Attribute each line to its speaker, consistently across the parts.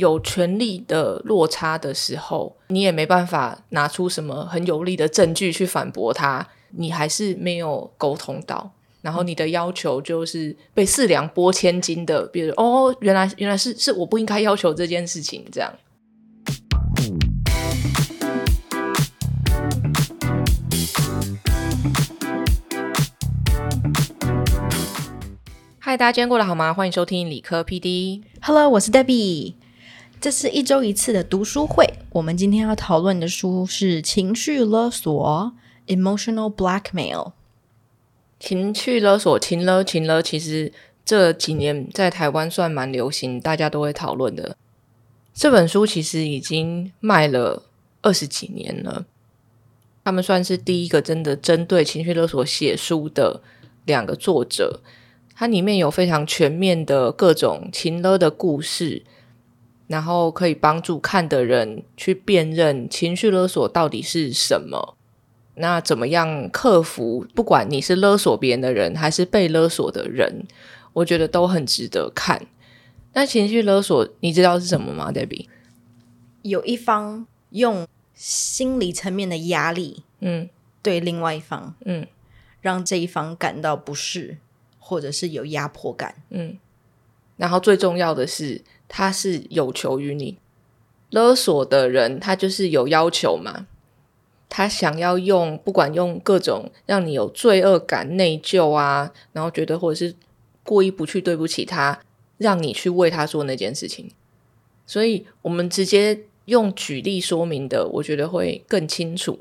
Speaker 1: 有权力的落差的时候，你也没办法拿出什么很有力的证据去反驳他，你还是没有沟通到，然后你的要求就是被四两拨千斤的，比如哦，原来原来是是我不应该要求这件事情，这样。嗨，大家今天过得好吗？欢迎收听理科 PD。
Speaker 2: Hello，我是 Debbie。这是一周一次的读书会。我们今天要讨论的书是《情绪勒索》（Emotional Blackmail）。
Speaker 1: 情绪勒索，情勒情勒，其实这几年在台湾算蛮流行，大家都会讨论的。这本书其实已经卖了二十几年了，他们算是第一个真的针对情绪勒索写书的两个作者。它里面有非常全面的各种情勒的故事，然后可以帮助看的人去辨认情绪勒索到底是什么。那怎么样克服？不管你是勒索别人的人，还是被勒索的人，我觉得都很值得看。那情绪勒索，你知道是什么吗，Debbie？
Speaker 2: 有一方用心理层面的压力
Speaker 1: 嗯
Speaker 2: 对另外一方，
Speaker 1: 嗯
Speaker 2: 让这一方感到不适，或者是有压迫感。
Speaker 1: 嗯。然后最重要的是，他是有求于你。勒索的人，他就是有要求嘛，他想要用，不管用各种让你有罪恶感、内疚啊，然后觉得或者是过意不去、对不起他，让你去为他做那件事情。所以我们直接用举例说明的，我觉得会更清楚。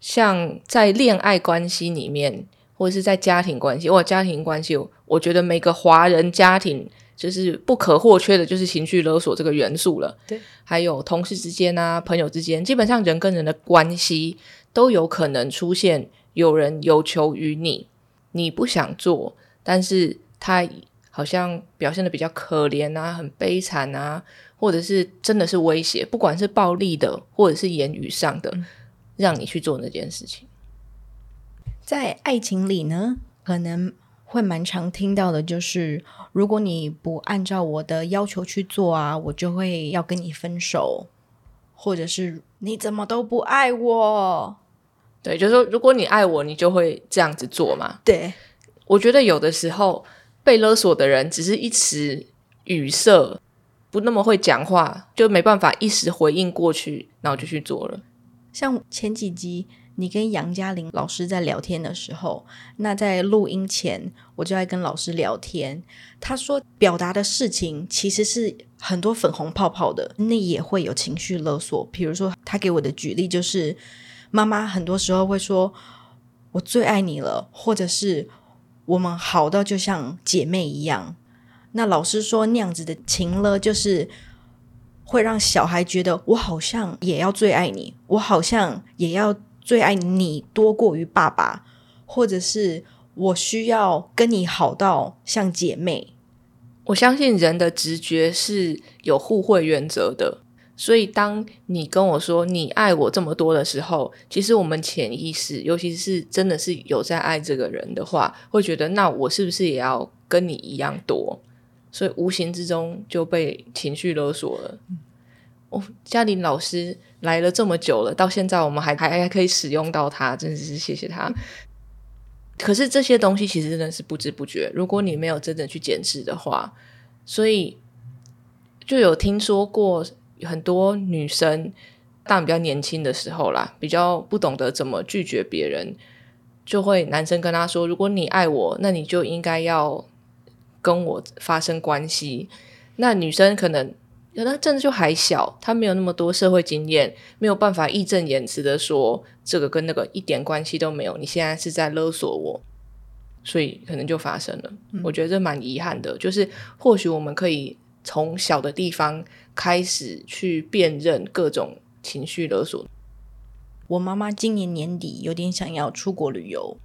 Speaker 1: 像在恋爱关系里面，或者是在家庭关系，或家庭关系，我觉得每个华人家庭就是不可或缺的，就是情绪勒索这个元素了。
Speaker 2: 对，
Speaker 1: 还有同事之间啊，朋友之间，基本上人跟人的关系都有可能出现有人有求于你，你不想做，但是他好像表现的比较可怜啊，很悲惨啊，或者是真的是威胁，不管是暴力的，或者是言语上的，让你去做那件事情。
Speaker 2: 在爱情里呢，可能会蛮常听到的，就是如果你不按照我的要求去做啊，我就会要跟你分手，或者是你怎么都不爱我。
Speaker 1: 对，就是说，如果你爱我，你就会这样子做嘛。
Speaker 2: 对，
Speaker 1: 我觉得有的时候被勒索的人只是一时语塞，不那么会讲话，就没办法一时回应过去，然后就去做了。
Speaker 2: 像前几集你跟杨嘉玲老师在聊天的时候，那在录音前我就在跟老师聊天，他说表达的事情其实是很多粉红泡泡的，那也会有情绪勒索。比如说他给我的举例就是，妈妈很多时候会说“我最爱你了”，或者是我们好到就像姐妹一样。那老师说那样子的情勒就是。会让小孩觉得我好像也要最爱你，我好像也要最爱你多过于爸爸，或者是我需要跟你好到像姐妹。
Speaker 1: 我相信人的直觉是有互惠原则的，所以当你跟我说你爱我这么多的时候，其实我们潜意识，尤其是真的是有在爱这个人的话，会觉得那我是不是也要跟你一样多？所以无形之中就被情绪勒索了。哦，嘉玲老师来了这么久了，到现在我们还还还可以使用到它，真的是谢谢他。可是这些东西其实真的是不知不觉，如果你没有真的去检视的话，所以就有听说过很多女生，当然比较年轻的时候啦，比较不懂得怎么拒绝别人，就会男生跟她说：“如果你爱我，那你就应该要跟我发生关系。”那女生可能。可能真的就还小，他没有那么多社会经验，没有办法义正言辞的说这个跟那个一点关系都没有。你现在是在勒索我，所以可能就发生了。嗯、我觉得这蛮遗憾的，就是或许我们可以从小的地方开始去辨认各种情绪勒索。
Speaker 2: 我妈妈今年年底有点想要出国旅游，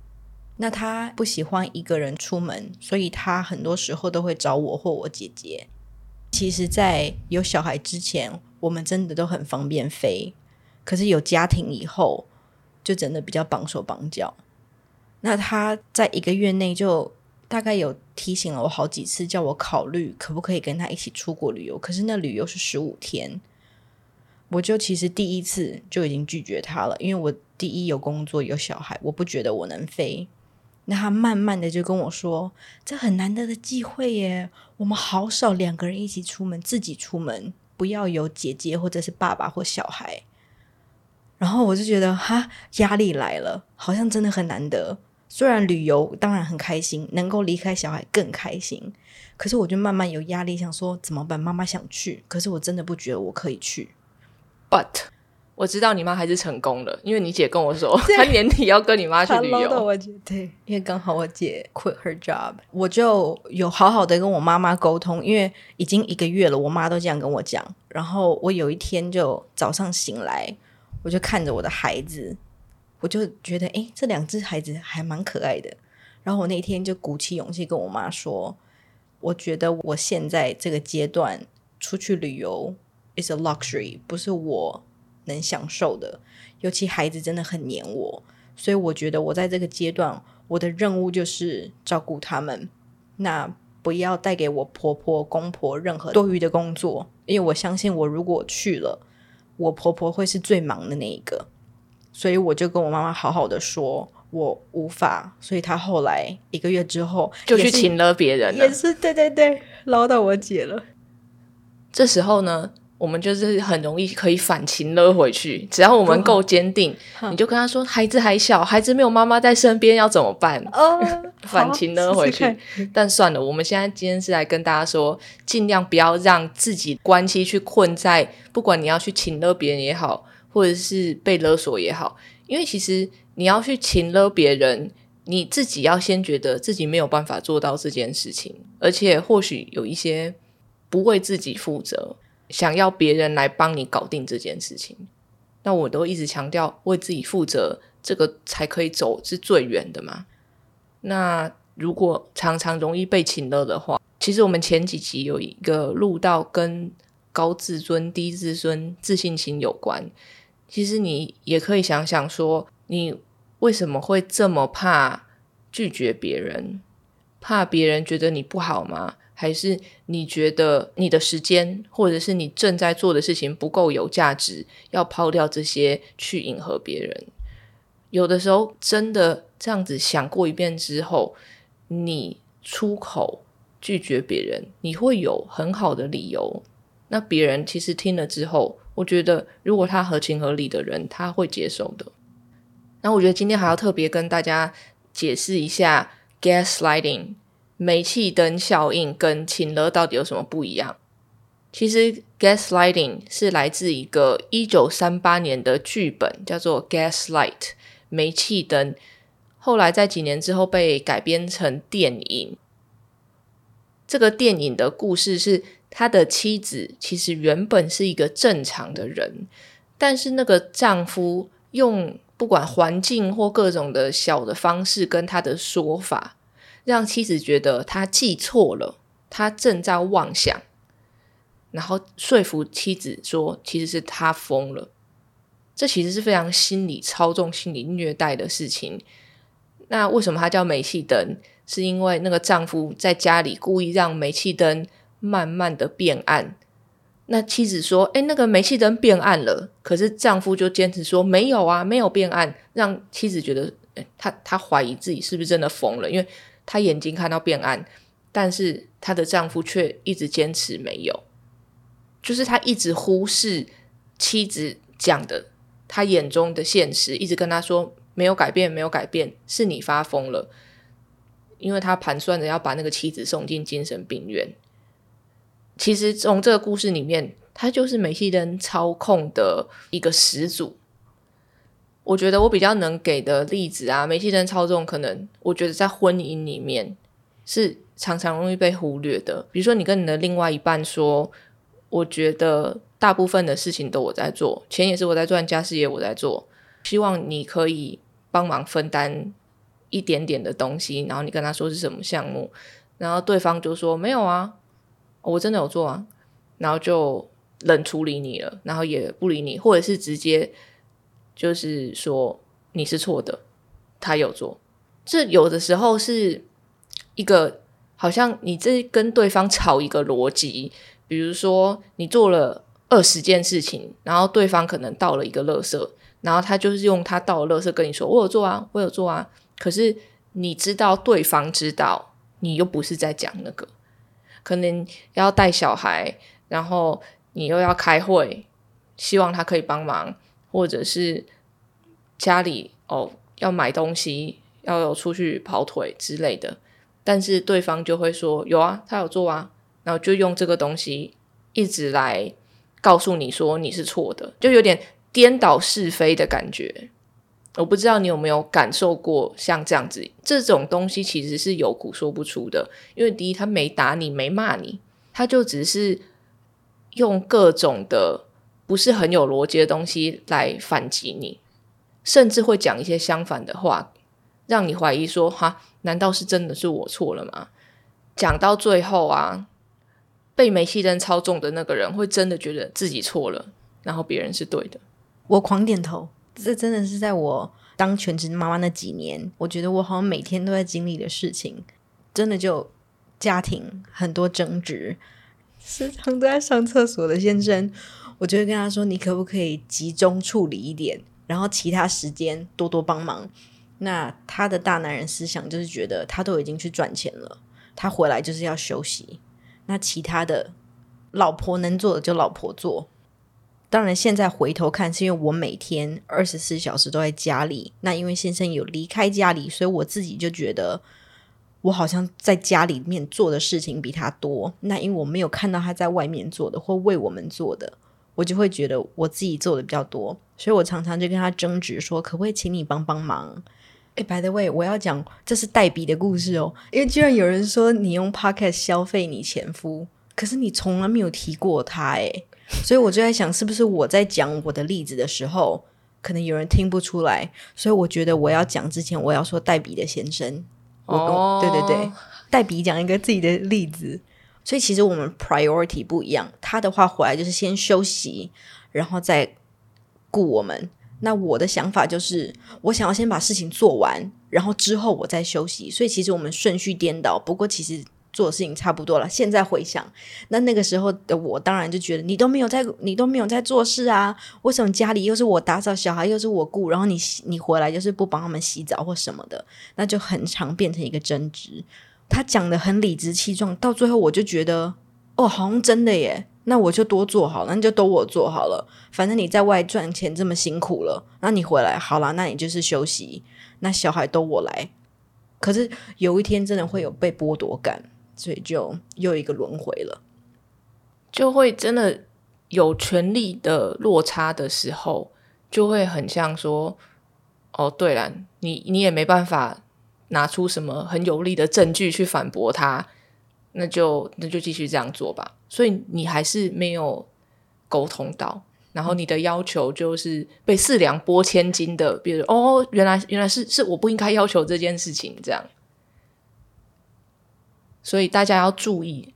Speaker 2: 那她不喜欢一个人出门，所以她很多时候都会找我或我姐姐。其实，在有小孩之前，我们真的都很方便飞。可是有家庭以后，就真的比较绑手绑脚。那他在一个月内就大概有提醒了我好几次，叫我考虑可不可以跟他一起出国旅游。可是那旅游是十五天，我就其实第一次就已经拒绝他了，因为我第一有工作有小孩，我不觉得我能飞。那他慢慢的就跟我说：“这很难得的机会耶，我们好少两个人一起出门，自己出门，不要有姐姐或者是爸爸或小孩。”然后我就觉得哈，压力来了，好像真的很难得。虽然旅游当然很开心，能够离开小孩更开心，可是我就慢慢有压力，想说怎么办？妈妈想去，可是我真的不觉得我可以去。
Speaker 1: But 我知道你妈还是成功了，因为你姐跟我说，她年底要跟你妈去旅游。
Speaker 2: 我姐对，因为刚好我姐 quit her job，我就有好好的跟我妈妈沟通，因为已经一个月了，我妈都这样跟我讲。然后我有一天就早上醒来，我就看着我的孩子，我就觉得诶，这两只孩子还蛮可爱的。然后我那天就鼓起勇气跟我妈说，我觉得我现在这个阶段出去旅游 is a luxury，不是我能享受的。尤其孩子真的很黏我，所以我觉得我在这个阶段，我的任务就是照顾他们。那不要带给我婆婆、公婆任何多余的工作，因为我相信我如果去了，我婆婆会是最忙的那一个。所以我就跟我妈妈好好的说，我无法。所以她后来一个月之后
Speaker 1: 就去请了别人了
Speaker 2: 也。是对对对，捞到我姐了。
Speaker 1: 这时候呢，我们就是很容易可以反情勒回去，只要我们够坚定，你就跟他说：“孩子还小，孩子没有妈妈在身边，要怎么办？”
Speaker 2: 哦，
Speaker 1: 反情勒回去。但算了，我们现在今天是来跟大家说，尽量不要让自己关系去困在，不管你要去请勒别人也好，或者是被勒索也好，因为其实你要去请勒别人，你自己要先觉得自己没有办法做到这件事情，而且或许有一些不为自己负责，想要别人来帮你搞定这件事情。那我都一直强调，为自己负责，这个才可以走是最远的嘛。那如果常常容易被请了的话，其实我们前几集有一个录到跟高自尊、低自尊、自信心有关。其实你也可以想想说，你为什么会这么怕拒绝别人？怕别人觉得你不好吗？还是你觉得你的时间，或者是你正在做的事情不够有价值，要抛掉这些去迎合别人？有的时候真的这样子想过一遍之后，你出口拒绝别人，你会有很好的理由。那别人其实听了之后，我觉得如果他合情合理的人，他会接受的。那我觉得今天还要特别跟大家解释一下 gaslighting 煤气灯效应跟请了到底有什么不一样。其实 gaslighting 是来自一个一九三八年的剧本，叫做《Gaslight》煤气灯，后来在几年之后被改编成电影。这个电影的故事是他的妻子其实原本是一个正常的人，但是那个丈夫用不管环境或各种的小的方式跟他的说法，让妻子觉得他记错了，他正在妄想，然后说服妻子说其实是他疯了。这其实是非常心理操纵、心理虐待的事情。那为什么他叫煤气灯？是因为那个丈夫在家里故意让煤气灯慢慢的变暗。那妻子说：“哎，那个煤气灯变暗了。”可是丈夫就坚持说：“没有啊，没有变暗。”让妻子觉得，诶他他怀疑自己是不是真的疯了，因为她眼睛看到变暗，但是她的丈夫却一直坚持没有，就是他一直忽视妻子讲的他眼中的现实，一直跟他说没有改变，没有改变，是你发疯了。因为他盘算着要把那个妻子送进精神病院。其实从这个故事里面，他就是煤气灯操控的一个始祖。我觉得我比较能给的例子啊，煤气灯操纵可能我觉得在婚姻里面是常常容易被忽略的。比如说，你跟你的另外一半说：“我觉得大部分的事情都我在做，钱也是我在赚，家事业我在做，希望你可以帮忙分担一点点的东西。”然后你跟他说是什么项目，然后对方就说：“没有啊，我真的有做啊。”然后就冷处理你了，然后也不理你，或者是直接就是说你是错的，他有做。这有的时候是一个好像你这跟对方吵一个逻辑，比如说你做了二十件事情，然后对方可能倒了一个垃圾，然后他就是用他倒的垃圾跟你说：“我有做啊，我有做啊。”可是你知道对方知道，你又不是在讲那个，可能要带小孩，然后你又要开会，希望他可以帮忙，或者是家里哦要买东西。要有出去跑腿之类的，但是对方就会说有啊，他有做啊，然后就用这个东西一直来告诉你说你是错的，就有点颠倒是非的感觉。我不知道你有没有感受过像这样子，这种东西其实是有苦说不出的。因为第一，他没打你，没骂你，他就只是用各种的不是很有逻辑的东西来反击你，甚至会讲一些相反的话。让你怀疑说哈，难道是真的是我错了吗？讲到最后啊，被煤气灯操纵的那个人会真的觉得自己错了，然后别人是对的。
Speaker 2: 我狂点头，这真的是在我当全职妈妈那几年，我觉得我好像每天都在经历的事情。真的就家庭很多争执，时常都在上厕所的先生，我就会跟他说：“你可不可以集中处理一点，然后其他时间多多帮忙。”那他的大男人思想就是觉得他都已经去赚钱了，他回来就是要休息。那其他的老婆能做的就老婆做。当然，现在回头看，是因为我每天 二十四小时都在家里。那因为先生有离开家里，所以我自己就觉得我好像在家里面做的事情比他多。那因为我没有看到他在外面做的或为我们做的，我就会觉得我自己做的比较多。所以我常常就跟他争执说：“可不可以请你帮帮忙？”哎，By the way，我要讲这是黛比的故事哦。因为居然有人说你用 Pocket 消费你前夫，可是你从来没有提过他哎，所以我就在想，是不是我在讲我的例子的时候，可能有人听不出来？所以我觉得我要讲之前，我要说黛比的先生。哦，对对对，黛比讲一个自己的例子。所以其实我们 priority 不一样，他的话回来就是先休息，然后再顾我们。那我的想法就是，我想要先把事情做完，然后之后我再休息。所以其实我们顺序颠倒。不过其实做的事情差不多了。现在回想，那那个时候的我，当然就觉得你都没有在，你都没有在做事啊？为什么家里又是我打扫，小孩又是我顾，然后你你回来就是不帮他们洗澡或什么的，那就很常变成一个争执。他讲的很理直气壮，到最后我就觉得，哦，好像真的耶。那我就多做好了，那就都我做好了。反正你在外赚钱这么辛苦了，那你回来好了，那你就是休息。那小孩都我来。可是有一天真的会有被剥夺感，所以就又一个轮回了，
Speaker 1: 就会真的有权力的落差的时候，就会很像说：“哦，对了，你你也没办法拿出什么很有力的证据去反驳他。”那就那就继续这样做吧。所以你还是没有沟通到，然后你的要求就是被四两拨千斤的，比如哦，原来原来是是我不应该要求这件事情这样。所以大家要注意，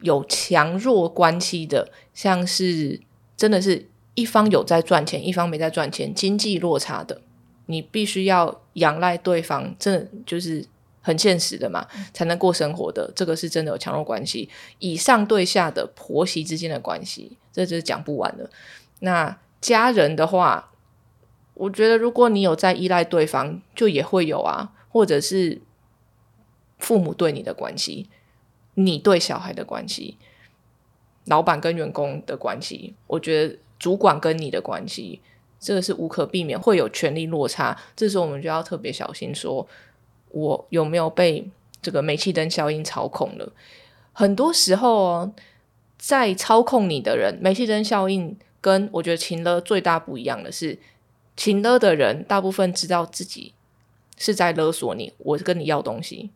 Speaker 1: 有强弱关系的，像是真的是一方有在赚钱，一方没在赚钱，经济落差的，你必须要仰赖对方，真的就是。很现实的嘛，才能过生活的，这个是真的有强弱关系。以上对下的婆媳之间的关系，这就是讲不完的。那家人的话，我觉得如果你有在依赖对方，就也会有啊，或者是父母对你的关系，你对小孩的关系，老板跟员工的关系，我觉得主管跟你的关系，这个是无可避免会有权力落差。这时候我们就要特别小心说。我有没有被这个煤气灯效应操控了？很多时候哦，在操控你的人，煤气灯效应跟我觉得情勒最大不一样的是，情勒的人大部分知道自己是在勒索你，我跟你要东西。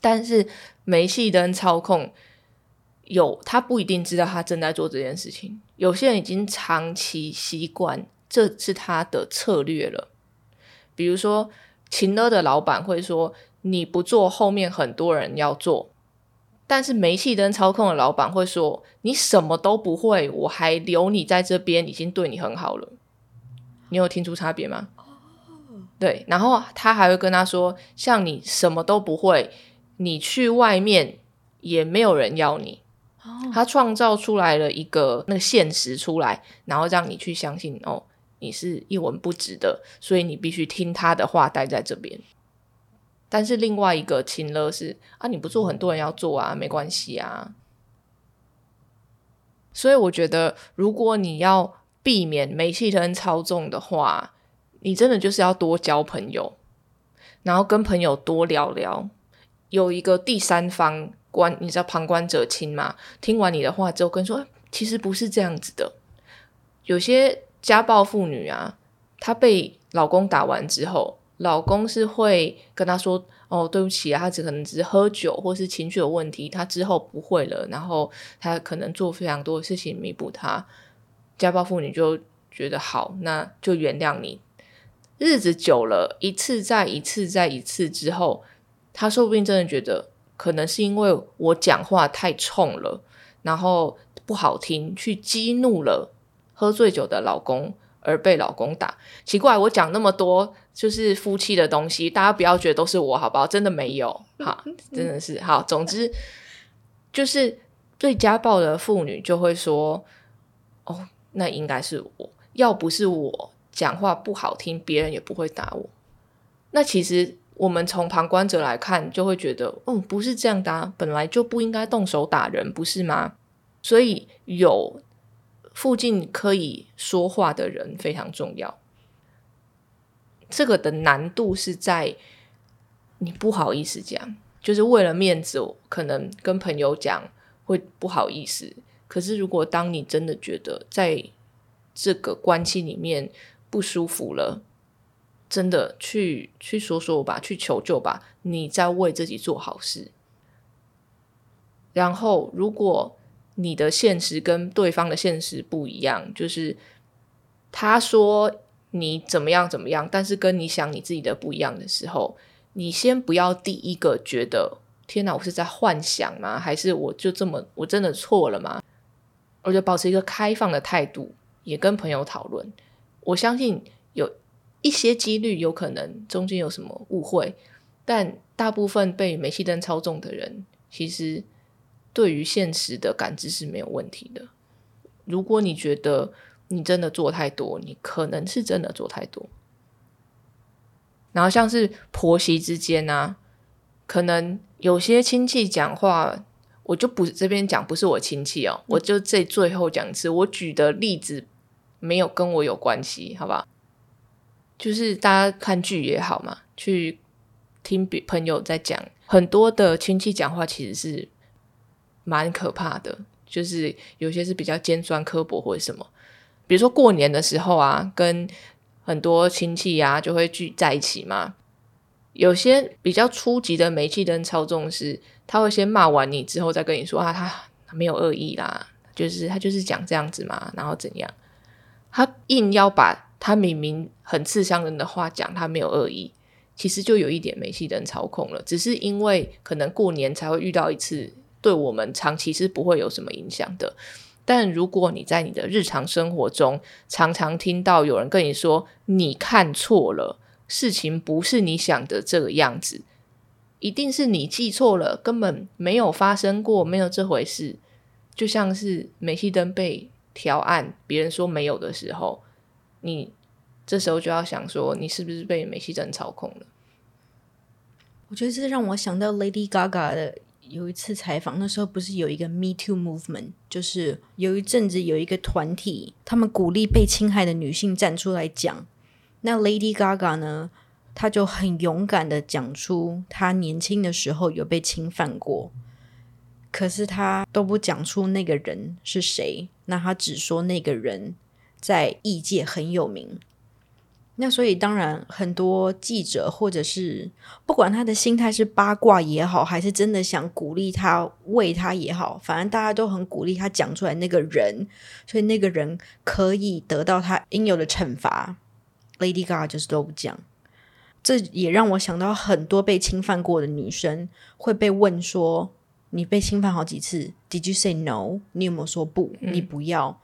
Speaker 1: 但是煤气灯操控有他不一定知道他正在做这件事情，有些人已经长期习惯，这是他的策略了。比如说。勤了的老板会说：“你不做，后面很多人要做。”但是煤气灯操控的老板会说：“你什么都不会，我还留你在这边，已经对你很好了。”你有听出差别吗？对，然后他还会跟他说：“像你什么都不会，你去外面也没有人要你。他创造出来了一个那个现实出来，然后让你去相信哦，你是一文不值的，所以你必须听他的话，待在这边。但是另外一个情乐是啊，你不做，很多人要做啊，没关系啊。所以我觉得，如果你要避免煤气灯操纵的话，你真的就是要多交朋友，然后跟朋友多聊聊，有一个第三方。观，你知道旁观者清吗？听完你的话之后，跟说其实不是这样子的。有些家暴妇女啊，她被老公打完之后，老公是会跟她说：“哦，对不起啊，他只可能只是喝酒或是情绪有问题，他之后不会了。”然后他可能做非常多的事情弥补他。家暴妇女就觉得好，那就原谅你。日子久了，一次再一次再一次之后，他说不定真的觉得。可能是因为我讲话太冲了，然后不好听，去激怒了喝醉酒的老公，而被老公打。奇怪，我讲那么多就是夫妻的东西，大家不要觉得都是我，好不好？真的没有，哈，真的是好。总之，就是对家暴的妇女就会说：“哦，那应该是我，要不是我讲话不好听，别人也不会打我。”那其实。我们从旁观者来看，就会觉得，嗯，不是这样的，本来就不应该动手打人，不是吗？所以有附近可以说话的人非常重要。这个的难度是在你不好意思讲，就是为了面子，可能跟朋友讲会不好意思。可是如果当你真的觉得在这个关系里面不舒服了，真的去去说说吧，去求救吧，你在为自己做好事。然后，如果你的现实跟对方的现实不一样，就是他说你怎么样怎么样，但是跟你想你自己的不一样的时候，你先不要第一个觉得天哪，我是在幻想吗？还是我就这么我真的错了吗？我就保持一个开放的态度，也跟朋友讨论。我相信有。一些几率有可能中间有什么误会，但大部分被煤气灯操纵的人，其实对于现实的感知是没有问题的。如果你觉得你真的做太多，你可能是真的做太多。然后像是婆媳之间啊，可能有些亲戚讲话，我就不这边讲不是我亲戚哦，我就这最后讲一次，我举的例子没有跟我有关系，好吧？就是大家看剧也好嘛，去听别朋友在讲，很多的亲戚讲话其实是蛮可怕的，就是有些是比较尖酸刻薄或者什么。比如说过年的时候啊，跟很多亲戚啊就会聚在一起嘛。有些比较初级的煤气灯操纵是，他会先骂完你之后再跟你说啊，他没有恶意啦，就是他就是讲这样子嘛，然后怎样，他硬要把。他明明很刺伤人的话讲，他没有恶意，其实就有一点煤气灯操控了。只是因为可能过年才会遇到一次，对我们长期是不会有什么影响的。但如果你在你的日常生活中常常听到有人跟你说你看错了，事情不是你想的这个样子，一定是你记错了，根本没有发生过，没有这回事。就像是煤气灯被调暗，别人说没有的时候。你这时候就要想说，你是不是被美西真操控了？
Speaker 2: 我觉得这让我想到 Lady Gaga 的有一次采访，那时候不是有一个 Me Too Movement，就是有一阵子有一个团体，他们鼓励被侵害的女性站出来讲。那 Lady Gaga 呢，她就很勇敢的讲出她年轻的时候有被侵犯过，可是她都不讲出那个人是谁，那她只说那个人。在异界很有名，那所以当然很多记者或者是不管他的心态是八卦也好，还是真的想鼓励他、为他也好，反正大家都很鼓励他讲出来那个人，所以那个人可以得到他应有的惩罚。Lady Gaga 就是都不讲，这也让我想到很多被侵犯过的女生会被问说：“你被侵犯好几次，Did you say no？你有没有说不？你不要？”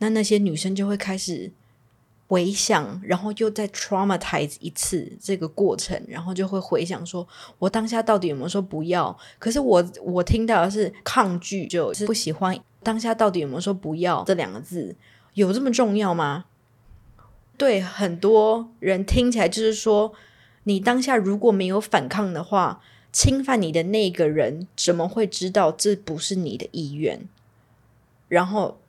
Speaker 2: 那那些女生就会开始回想，然后又再 traumatize 一次这个过程，然后就会回想说，我当下到底有没有说不要？可是我我听到的是抗拒，就是不喜欢。当下到底有没有说不要这两个字？有这么重要吗？对很多人听起来就是说，你当下如果没有反抗的话，侵犯你的那个人怎么会知道这不是你的意愿？然后。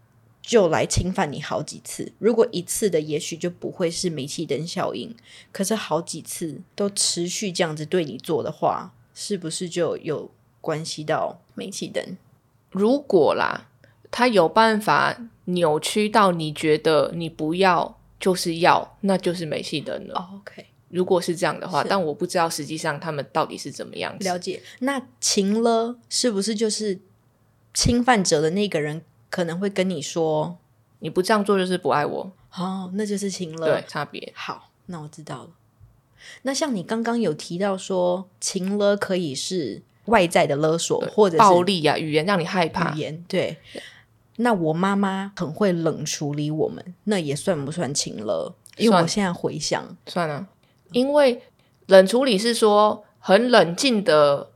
Speaker 2: 就来侵犯你好几次，如果一次的，也许就不会是煤气灯效应。可是好几次都持续这样子对你做的话，是不是就有关系到煤气灯？
Speaker 1: 如果啦，他有办法扭曲到你觉得你不要就是要，那就是煤气灯了。
Speaker 2: OK，
Speaker 1: 如果是这样的话，但我不知道实际上他们到底是怎么样
Speaker 2: 了解。那情了是不是就是侵犯者的那个人？可能会跟你说，
Speaker 1: 你不这样做就是不爱我。
Speaker 2: 哦，那就是情勒。
Speaker 1: 对，差别。
Speaker 2: 好，那我知道了。那像你刚刚有提到说，情勒可以是外在的勒索，或者
Speaker 1: 暴力啊，语言让你害怕。
Speaker 2: 语言对。那我妈妈很会冷处理我们，那也算不算情勒？因为我现在回想，
Speaker 1: 算了。因为冷处理是说很冷静的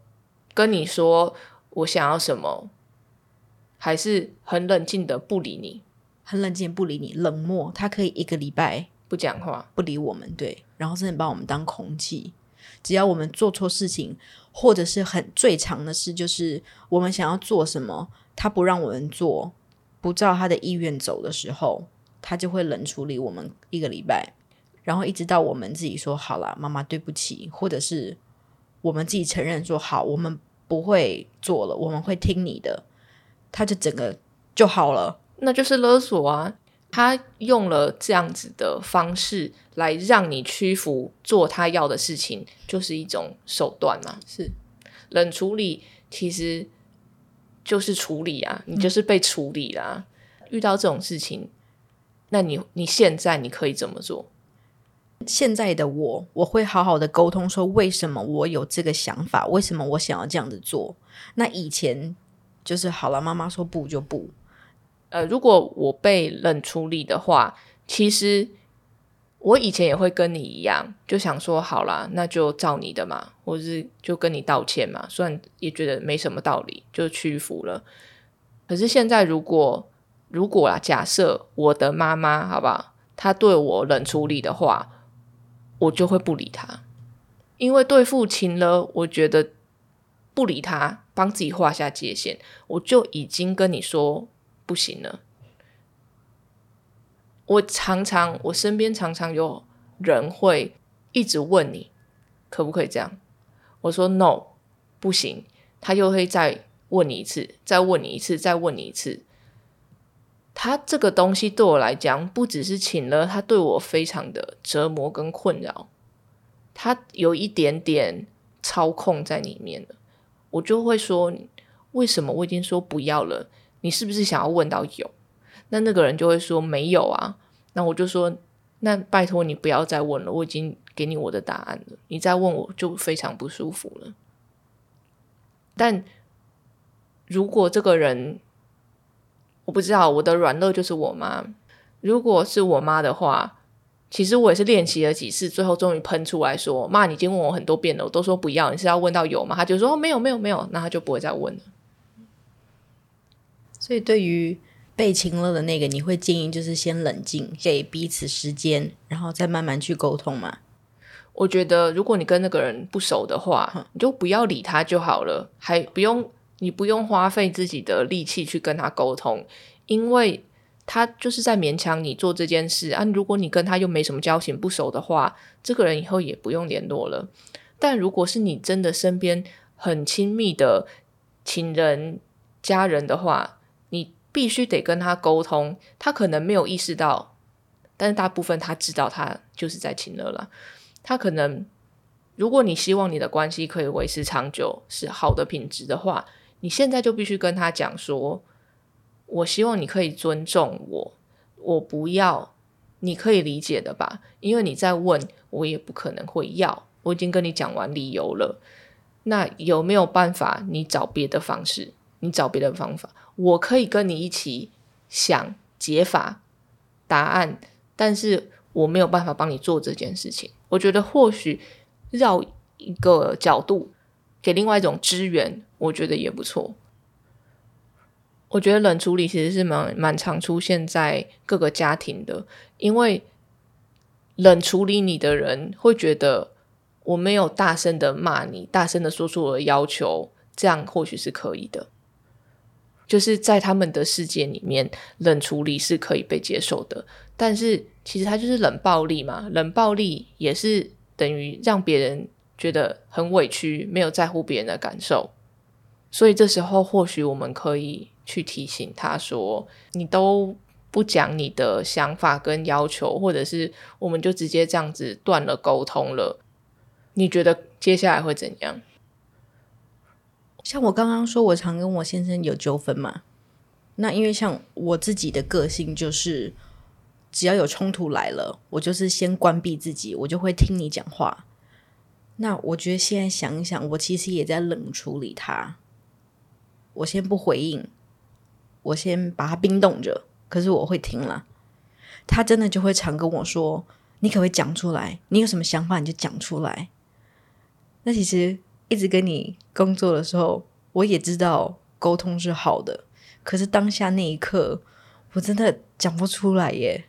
Speaker 1: 跟你说我想要什么。还是很冷静的不理你，
Speaker 2: 很冷静不理你，冷漠。他可以一个礼拜
Speaker 1: 不讲话，
Speaker 2: 不理我们，对，然后甚至把我们当空气。只要我们做错事情，或者是很最长的事，就是我们想要做什么，他不让我们做，不照他的意愿走的时候，他就会冷处理我们一个礼拜，然后一直到我们自己说好了，妈妈对不起，或者是我们自己承认说好，我们不会做了，我们会听你的。他就整个就好了，
Speaker 1: 那就是勒索啊！他用了这样子的方式来让你屈服，做他要的事情，就是一种手段嘛。
Speaker 2: 是
Speaker 1: 冷处理，其实就是处理啊，你就是被处理啦。遇到这种事情，那你你现在你可以怎么做？
Speaker 2: 现在的我，我会好好的沟通，说为什么我有这个想法，为什么我想要这样子做。那以前。就是好了，妈妈说不就不。
Speaker 1: 呃，如果我被冷处理的话，其实我以前也会跟你一样，就想说好了，那就照你的嘛，或是就跟你道歉嘛。虽然也觉得没什么道理，就屈服了。可是现在，如果如果啊，假设我的妈妈，好不好，她对我冷处理的话，我就会不理她，因为对父亲了，我觉得。不理他，帮自己画下界限，我就已经跟你说不行了。我常常，我身边常常有人会一直问你可不可以这样，我说 no，不行。他又会再问你一次，再问你一次，再问你一次。他这个东西对我来讲，不只是请了，他对我非常的折磨跟困扰。他有一点点操控在里面了。我就会说，为什么我已经说不要了？你是不是想要问到有？那那个人就会说没有啊。那我就说，那拜托你不要再问了，我已经给你我的答案了。你再问我就非常不舒服了。但如果这个人，我不知道我的软肋就是我妈。如果是我妈的话。其实我也是练习了几次，最后终于喷出来说：“妈，你已经问我很多遍了，我都说不要，你是要问到有吗？”他就说：“没有，没有，没有。”那他就不会再问了。
Speaker 2: 所以，对于被亲了的那个，你会建议就是先冷静，给彼此时间，然后再慢慢去沟通嘛？
Speaker 1: 我觉得，如果你跟那个人不熟的话，你就不要理他就好了，还不用你不用花费自己的力气去跟他沟通，因为。他就是在勉强你做这件事啊！如果你跟他又没什么交情、不熟的话，这个人以后也不用联络了。但如果是你真的身边很亲密的情人、家人的话，你必须得跟他沟通。他可能没有意识到，但是大部分他知道，他就是在亲热了。他可能，如果你希望你的关系可以维持长久、是好的品质的话，你现在就必须跟他讲说。我希望你可以尊重我，我不要，你可以理解的吧？因为你在问我，也不可能会要。我已经跟你讲完理由了，那有没有办法？你找别的方式，你找别的方法，我可以跟你一起想解法答案，但是我没有办法帮你做这件事情。我觉得或许绕一个角度给另外一种支援，我觉得也不错。我觉得冷处理其实是蛮蛮常出现在各个家庭的，因为冷处理你的人会觉得我没有大声的骂你，大声的说出我的要求，这样或许是可以的。就是在他们的世界里面，冷处理是可以被接受的。但是其实它就是冷暴力嘛，冷暴力也是等于让别人觉得很委屈，没有在乎别人的感受。所以这时候或许我们可以去提醒他说：“你都不讲你的想法跟要求，或者是我们就直接这样子断了沟通了，你觉得接下来会怎样？”
Speaker 2: 像我刚刚说，我常跟我先生有纠纷嘛。那因为像我自己的个性，就是只要有冲突来了，我就是先关闭自己，我就会听你讲话。那我觉得现在想一想，我其实也在冷处理他。我先不回应，我先把它冰冻着。可是我会听了，他真的就会常跟我说：“你可不可以讲出来？你有什么想法你就讲出来。”那其实。一直跟你工作的时候，我也知道沟通是好的，可是当下那一刻，我真的讲不出来耶。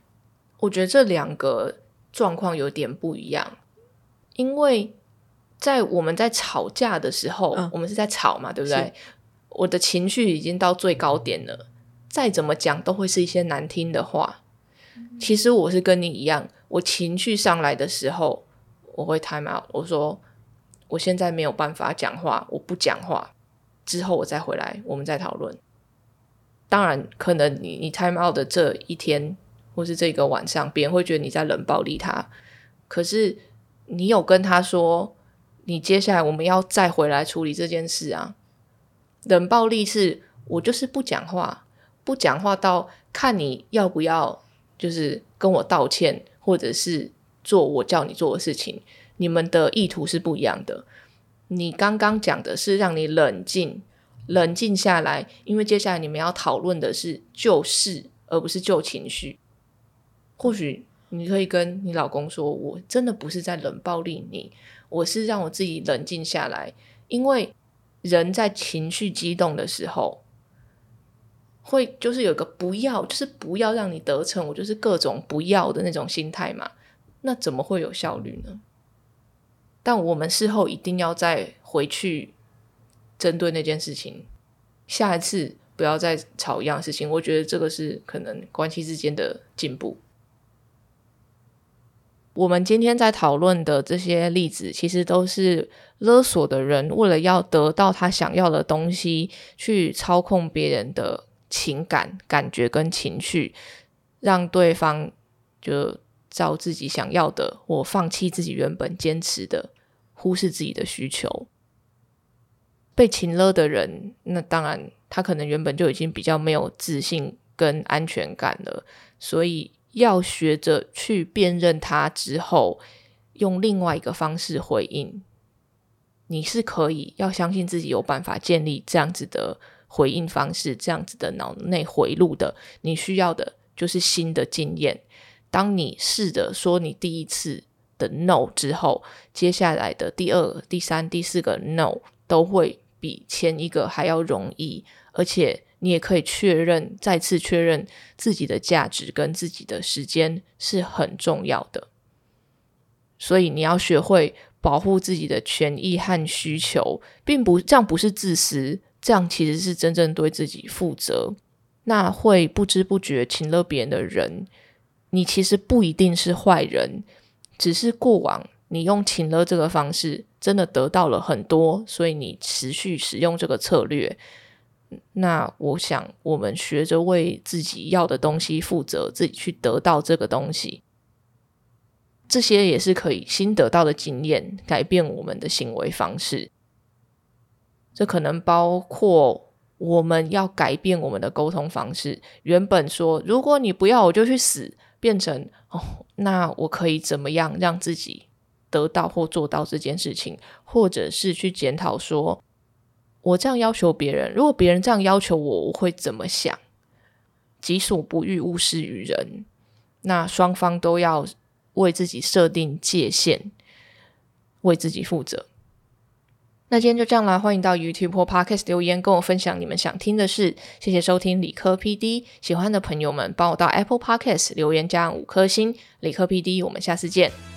Speaker 1: 我觉得这两个状况有点不一样，因为在我们在吵架的时候，我们是在吵嘛，对不对？我的情绪已经到最高点了，再怎么讲都会是一些难听的话。其实我是跟你一样，我情绪上来的时候，我会 time out，我说。我现在没有办法讲话，我不讲话，之后我再回来，我们再讨论。当然，可能你你 time out 的这一天，或是这个晚上，别人会觉得你在冷暴力他。可是你有跟他说，你接下来我们要再回来处理这件事啊。冷暴力是我就是不讲话，不讲话到看你要不要，就是跟我道歉，或者是做我叫你做的事情。你们的意图是不一样的。你刚刚讲的是让你冷静、冷静下来，因为接下来你们要讨论的是旧事，而不是旧情绪。或许你可以跟你老公说：“我真的不是在冷暴力你，我是让我自己冷静下来。”因为人在情绪激动的时候，会就是有个不要，就是不要让你得逞，我就是各种不要的那种心态嘛。那怎么会有效率呢？但我们事后一定要再回去针对那件事情，下一次不要再吵一样事情。我觉得这个是可能关系之间的进步。我们今天在讨论的这些例子，其实都是勒索的人为了要得到他想要的东西，去操控别人的情感、感觉跟情绪，让对方就照自己想要的，或放弃自己原本坚持的。忽视自己的需求，被情勒的人，那当然他可能原本就已经比较没有自信跟安全感了，所以要学着去辨认它之后，用另外一个方式回应。你是可以要相信自己有办法建立这样子的回应方式，这样子的脑内回路的。你需要的就是新的经验。当你试着说你第一次。的 no 之后，接下来的第二、第三、第四个 no 都会比前一个还要容易，而且你也可以确认、再次确认自己的价值跟自己的时间是很重要的。所以你要学会保护自己的权益和需求，并不这样不是自私，这样其实是真正对自己负责。那会不知不觉请了别人的人，你其实不一定是坏人。只是过往你用请了这个方式，真的得到了很多，所以你持续使用这个策略。那我想，我们学着为自己要的东西负责，自己去得到这个东西，这些也是可以新得到的经验，改变我们的行为方式。这可能包括我们要改变我们的沟通方式。原本说，如果你不要，我就去死。变成哦，那我可以怎么样让自己得到或做到这件事情，或者是去检讨说，我这样要求别人，如果别人这样要求我，我会怎么想？己所不欲，勿施于人。那双方都要为自己设定界限，为自己负责。那今天就这样啦，欢迎到 YouTube 或 Podcast 留言跟我分享你们想听的事。谢谢收听理科 PD，喜欢的朋友们帮我到 Apple Podcast 留言加五颗星。理科 PD，我们下次见。